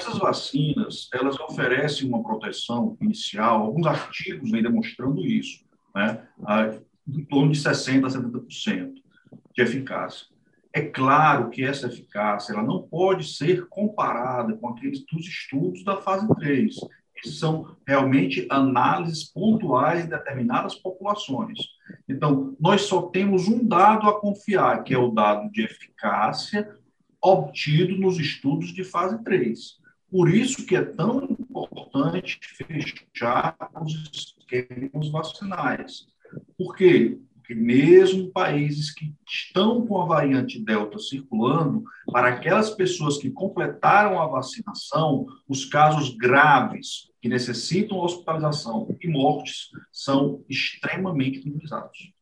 essas vacinas, elas oferecem uma proteção inicial, alguns artigos vêm demonstrando isso, né? em torno de 60% a 70% de eficácia. É claro que essa eficácia ela não pode ser comparada com aqueles dos estudos da fase 3. Esses são realmente análises pontuais de determinadas populações. Então, nós só temos um dado a confiar, que é o dado de eficácia obtido nos estudos de fase 3. Por isso que é tão importante fechar os esquemas vacinais. Por quê? Porque mesmo países que estão com a variante Delta circulando, para aquelas pessoas que completaram a vacinação, os casos graves que necessitam hospitalização e mortes são extremamente minimizados.